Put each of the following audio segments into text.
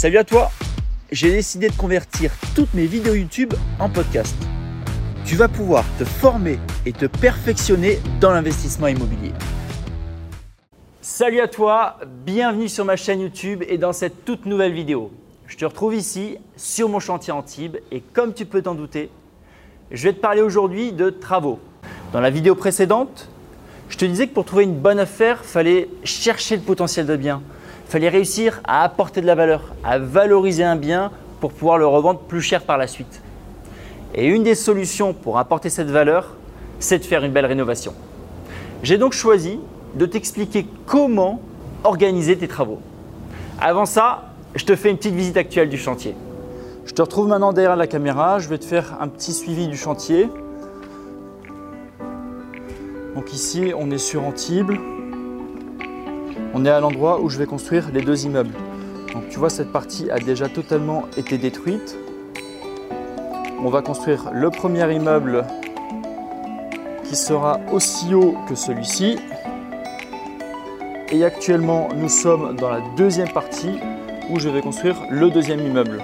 Salut à toi J'ai décidé de convertir toutes mes vidéos YouTube en podcast. Tu vas pouvoir te former et te perfectionner dans l'investissement immobilier. Salut à toi, bienvenue sur ma chaîne YouTube et dans cette toute nouvelle vidéo. Je te retrouve ici sur mon chantier Antibes et comme tu peux t'en douter, je vais te parler aujourd'hui de travaux. Dans la vidéo précédente, je te disais que pour trouver une bonne affaire, il fallait chercher le potentiel de bien. Fallait réussir à apporter de la valeur, à valoriser un bien pour pouvoir le revendre plus cher par la suite. Et une des solutions pour apporter cette valeur, c'est de faire une belle rénovation. J'ai donc choisi de t'expliquer comment organiser tes travaux. Avant ça, je te fais une petite visite actuelle du chantier. Je te retrouve maintenant derrière la caméra, je vais te faire un petit suivi du chantier. Donc ici, on est sur Antibes. On est à l'endroit où je vais construire les deux immeubles. Donc tu vois, cette partie a déjà totalement été détruite. On va construire le premier immeuble qui sera aussi haut que celui-ci. Et actuellement, nous sommes dans la deuxième partie où je vais construire le deuxième immeuble.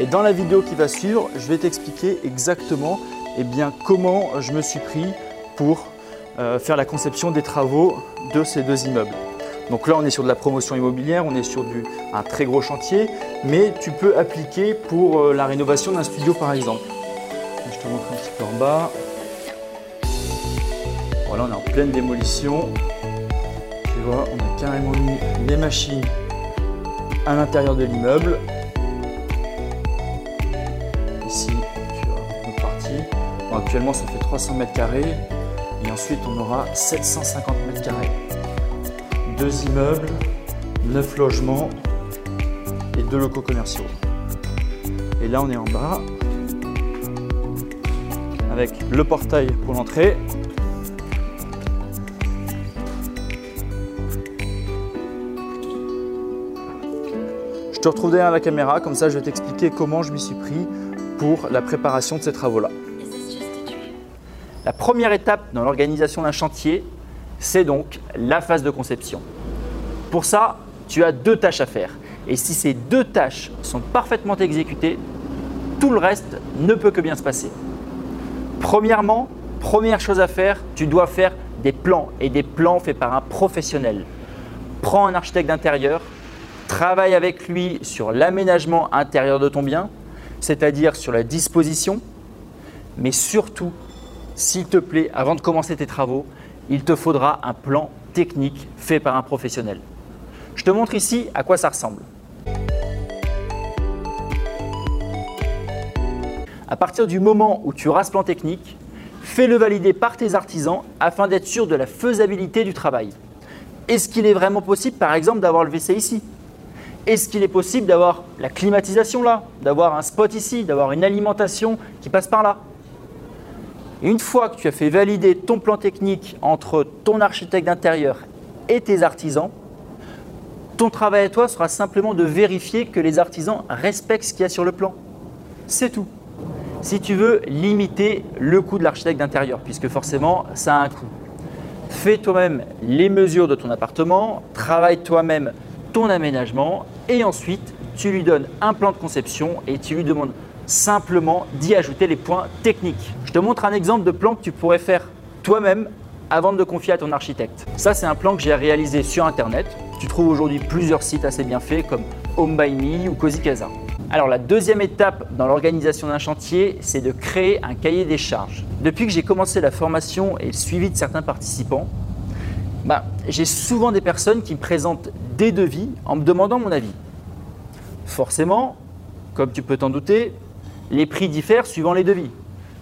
Et dans la vidéo qui va suivre, je vais t'expliquer exactement eh bien, comment je me suis pris pour faire la conception des travaux de ces deux immeubles. Donc là, on est sur de la promotion immobilière, on est sur du, un très gros chantier, mais tu peux appliquer pour euh, la rénovation d'un studio par exemple. Je te montre un petit peu en bas. Voilà, on est en pleine démolition. Tu vois, on a carrément mis les machines à l'intérieur de l'immeuble. Ici, tu vois, une partie. actuellement, ça fait 300 mètres carrés. Et ensuite, on aura 750 mètres carrés. Deux immeubles, neuf logements et deux locaux commerciaux. Et là, on est en bas avec le portail pour l'entrée. Je te retrouve derrière la caméra, comme ça je vais t'expliquer comment je m'y suis pris pour la préparation de ces travaux-là. La première étape dans l'organisation d'un chantier, c'est donc la phase de conception. Pour ça, tu as deux tâches à faire. Et si ces deux tâches sont parfaitement exécutées, tout le reste ne peut que bien se passer. Premièrement, première chose à faire, tu dois faire des plans et des plans faits par un professionnel. Prends un architecte d'intérieur, travaille avec lui sur l'aménagement intérieur de ton bien, c'est-à-dire sur la disposition, mais surtout s'il te plaît, avant de commencer tes travaux, il te faudra un plan technique fait par un professionnel. Je te montre ici à quoi ça ressemble. À partir du moment où tu auras ce plan technique, fais-le valider par tes artisans afin d'être sûr de la faisabilité du travail. Est-ce qu'il est vraiment possible, par exemple, d'avoir le WC ici? Est-ce qu'il est possible d'avoir la climatisation là, d'avoir un spot ici, d'avoir une alimentation qui passe par là? Une fois que tu as fait valider ton plan technique entre ton architecte d'intérieur et tes artisans, ton travail à toi sera simplement de vérifier que les artisans respectent ce qu'il y a sur le plan. C'est tout. Si tu veux limiter le coût de l'architecte d'intérieur, puisque forcément ça a un coût. Fais toi-même les mesures de ton appartement, travaille toi-même ton aménagement et ensuite tu lui donnes un plan de conception et tu lui demandes simplement d'y ajouter les points techniques. Je te montre un exemple de plan que tu pourrais faire toi-même avant de le confier à ton architecte. Ça, c'est un plan que j'ai réalisé sur Internet. Tu trouves aujourd'hui plusieurs sites assez bien faits comme Home by Me ou Cozy Casa. Alors la deuxième étape dans l'organisation d'un chantier, c'est de créer un cahier des charges. Depuis que j'ai commencé la formation et le suivi de certains participants, bah, j'ai souvent des personnes qui me présentent des devis en me demandant mon avis. Forcément, comme tu peux t'en douter, les prix diffèrent suivant les devis.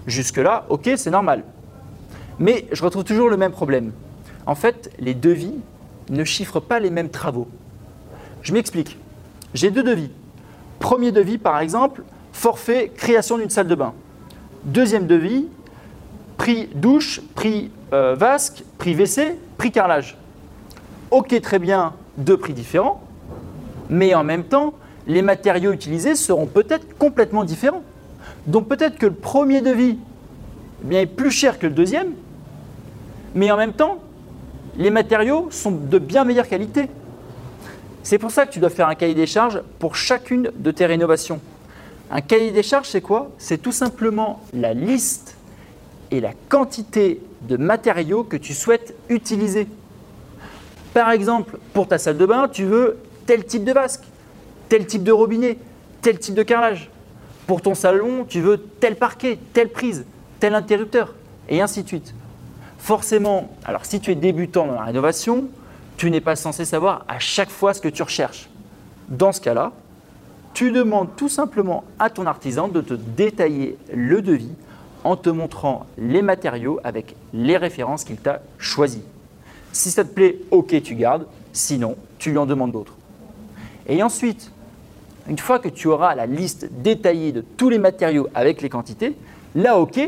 Jusque-là, ok, c'est normal. Mais je retrouve toujours le même problème. En fait, les devis ne chiffrent pas les mêmes travaux. Je m'explique. J'ai deux devis. Premier devis, par exemple, forfait création d'une salle de bain. Deuxième devis, prix douche, prix euh, vasque, prix WC, prix carrelage. Ok, très bien, deux prix différents, mais en même temps, les matériaux utilisés seront peut-être complètement différents. Donc peut-être que le premier devis eh est plus cher que le deuxième, mais en même temps, les matériaux sont de bien meilleure qualité. C'est pour ça que tu dois faire un cahier des charges pour chacune de tes rénovations. Un cahier des charges, c'est quoi? C'est tout simplement la liste et la quantité de matériaux que tu souhaites utiliser. Par exemple, pour ta salle de bain, tu veux tel type de vasque, tel type de robinet, tel type de carrelage. Pour ton salon, tu veux tel parquet, telle prise, tel interrupteur, et ainsi de suite. Forcément, alors si tu es débutant dans la rénovation, tu n'es pas censé savoir à chaque fois ce que tu recherches. Dans ce cas-là, tu demandes tout simplement à ton artisan de te détailler le devis en te montrant les matériaux avec les références qu'il t'a choisies. Si ça te plaît, ok, tu gardes. Sinon, tu lui en demandes d'autres. Et ensuite, une fois que tu auras la liste détaillée de tous les matériaux avec les quantités, là, ok,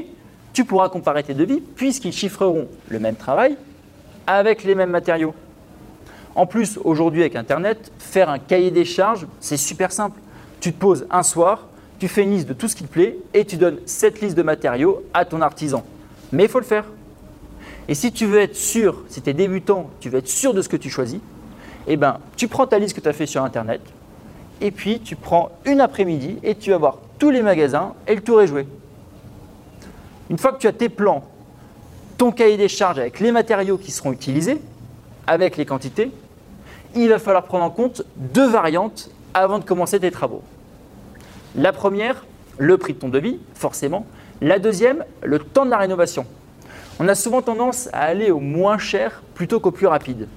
tu pourras comparer tes devis puisqu'ils chiffreront le même travail avec les mêmes matériaux. En plus, aujourd'hui avec Internet, faire un cahier des charges, c'est super simple. Tu te poses un soir, tu fais une liste de tout ce qui te plaît et tu donnes cette liste de matériaux à ton artisan. Mais il faut le faire. Et si tu veux être sûr, si tu es débutant, tu veux être sûr de ce que tu choisis, eh ben, tu prends ta liste que tu as fait sur Internet et puis tu prends une après-midi et tu vas voir tous les magasins et le tour est joué. Une fois que tu as tes plans, ton cahier des charges avec les matériaux qui seront utilisés, avec les quantités, il va falloir prendre en compte deux variantes avant de commencer tes travaux. La première, le prix de ton devis, forcément. La deuxième, le temps de la rénovation. On a souvent tendance à aller au moins cher plutôt qu'au plus rapide.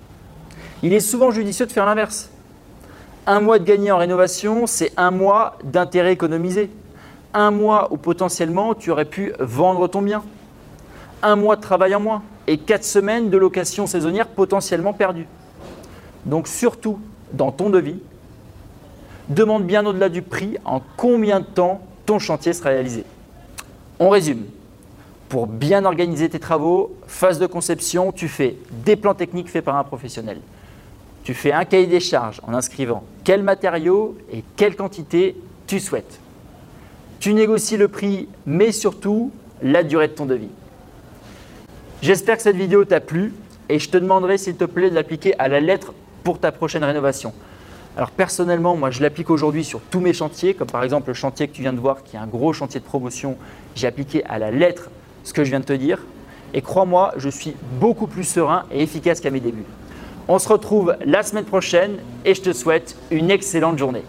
Il est souvent judicieux de faire l'inverse. Un mois de gagné en rénovation, c'est un mois d'intérêt économisé. Un mois où potentiellement tu aurais pu vendre ton bien. Un mois de travail en moins et quatre semaines de location saisonnière potentiellement perdues. Donc surtout dans ton devis, demande bien au-delà du prix en combien de temps ton chantier sera réalisé. On résume. Pour bien organiser tes travaux, phase de conception, tu fais des plans techniques faits par un professionnel. Tu fais un cahier des charges en inscrivant quels matériaux et quelle quantité tu souhaites. Tu négocies le prix, mais surtout la durée de ton devis. J'espère que cette vidéo t'a plu et je te demanderai s'il te plaît de l'appliquer à la lettre pour ta prochaine rénovation. Alors personnellement, moi je l'applique aujourd'hui sur tous mes chantiers, comme par exemple le chantier que tu viens de voir, qui est un gros chantier de promotion. J'ai appliqué à la lettre ce que je viens de te dire. Et crois-moi, je suis beaucoup plus serein et efficace qu'à mes débuts. On se retrouve la semaine prochaine et je te souhaite une excellente journée.